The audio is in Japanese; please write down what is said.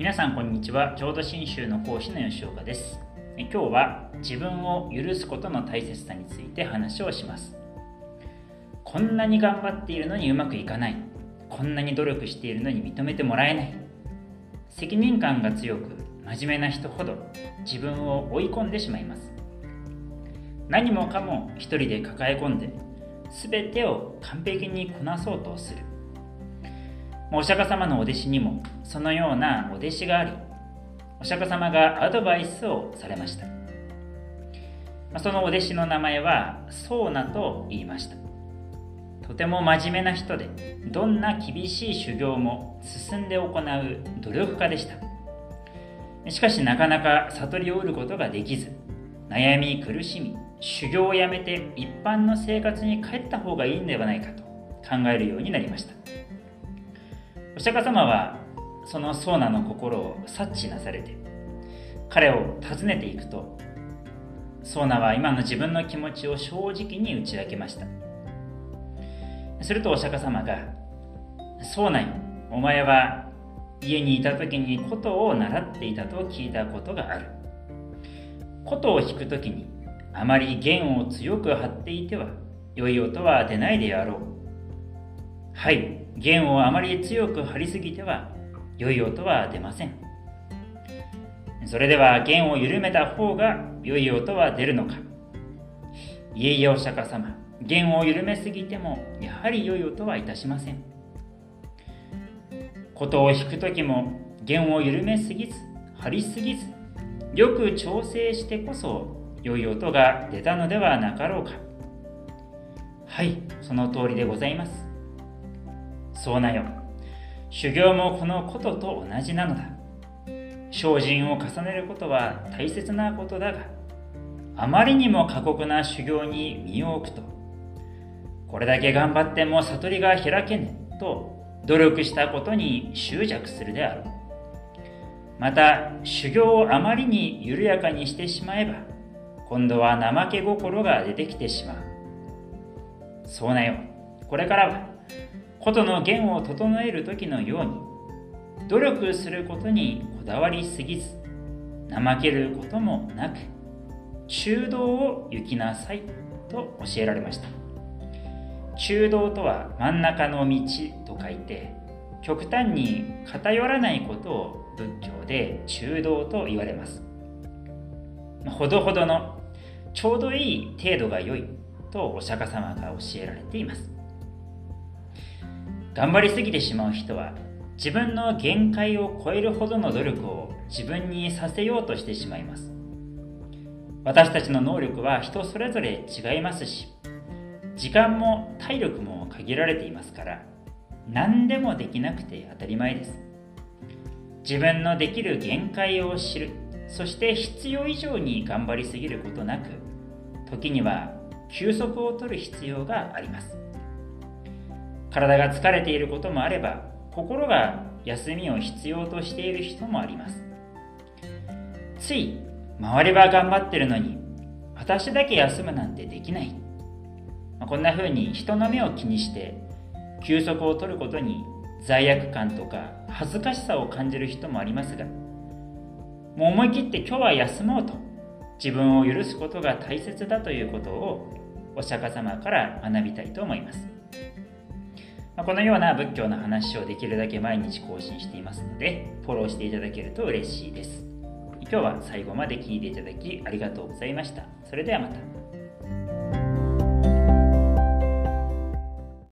皆さんこんにちは。浄土真宗の講師の吉岡です。今日は自分を許すことの大切さについて話をします。こんなに頑張っているのにうまくいかない。こんなに努力しているのに認めてもらえない。責任感が強く真面目な人ほど自分を追い込んでしまいます。何もかも一人で抱え込んで全てを完璧にこなそうとする。お釈迦様のお弟子にもそのようなお弟子がありお釈迦様がアドバイスをされました。そのお弟子の名前はソーナと言いました。とても真面目な人でどんな厳しい修行も進んで行う努力家でした。しかしなかなか悟りを得ることができず悩み苦しみ修行をやめて一般の生活に帰った方がいいんではないかと考えるようになりました。お釈迦様はそのソーナの心を察知なされて彼を訪ねていくとソーナは今の自分の気持ちを正直に打ち明けました。するとお釈迦様が「ソーナよお前は家にいた時に琴を習っていたと聞いたことがある」琴を弾く時にあまり弦を強く張っていては良い音は出ないであろう。はい。弦をあまり強く張りすぎては良い音は出ません。それでは弦を緩めた方が良い音は出るのか。いえいえお釈迦様。弦を緩めすぎてもやはり良い音はいたしません。琴を弾く時も弦を緩めすぎず張りすぎずよく調整してこそ良い音が出たのではなかろうか。はい。その通りでございます。そうなよ。修行もこのことと同じなのだ。精進を重ねることは大切なことだがあまりにも過酷な修行に身を置くとこれだけ頑張っても悟りが開けぬと努力したことに執着するであろう。また修行をあまりに緩やかにしてしまえば今度は怠け心が出てきてしまう。そうなよ。これからは琴の弦を整える時のように努力することにこだわりすぎず怠けることもなく中道を行きなさいと教えられました。中道とは真ん中の道と書いて極端に偏らないことを仏教で中道と言われます。ほどほどのちょうどいい程度が良いとお釈迦様が教えられています。頑張りすぎてしまう人は自分の限界を超えるほどの努力を自分にさせようとしてしまいます。私たちの能力は人それぞれ違いますし時間も体力も限られていますから何でもできなくて当たり前です。自分のできる限界を知るそして必要以上に頑張りすぎることなく時には休息を取る必要があります。体が疲れていることもあれば心が休みを必要としている人もあります。つい周りは頑張ってるのに私だけ休むなんてできない。こんな風に人の目を気にして休息を取ることに罪悪感とか恥ずかしさを感じる人もありますがもう思い切って今日は休もうと自分を許すことが大切だということをお釈迦様から学びたいと思います。このような仏教の話をできるだけ毎日更新していますのでフォローしていただけると嬉しいです。今日は最後まで聞いていただきありがとうございました。それではまた。